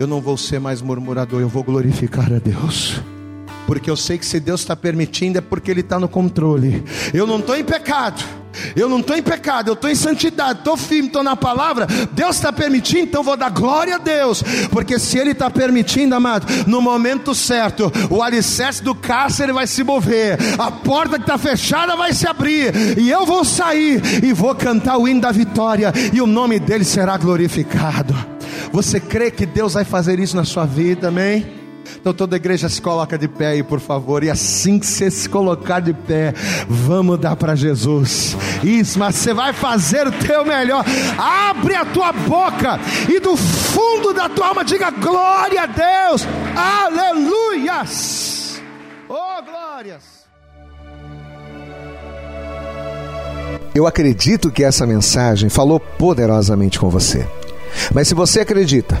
eu não vou ser mais murmurador, eu vou glorificar a Deus porque eu sei que se Deus está permitindo é porque Ele está no controle. Eu não estou em pecado, eu não estou em pecado, eu estou em santidade, estou firme, estou na palavra. Deus está permitindo, então vou dar glória a Deus, porque se Ele está permitindo, amado, no momento certo, o alicerce do cárcere vai se mover, a porta que está fechada vai se abrir, e eu vou sair e vou cantar o hino da vitória, e o nome dele será glorificado. Você crê que Deus vai fazer isso na sua vida, amém? Então toda igreja se coloca de pé aí, por favor. E assim que você se colocar de pé, vamos dar para Jesus. Isso, mas você vai fazer o teu melhor. Abre a tua boca e do fundo da tua alma diga glória a Deus. Aleluias. Oh, glórias. Eu acredito que essa mensagem falou poderosamente com você. Mas se você acredita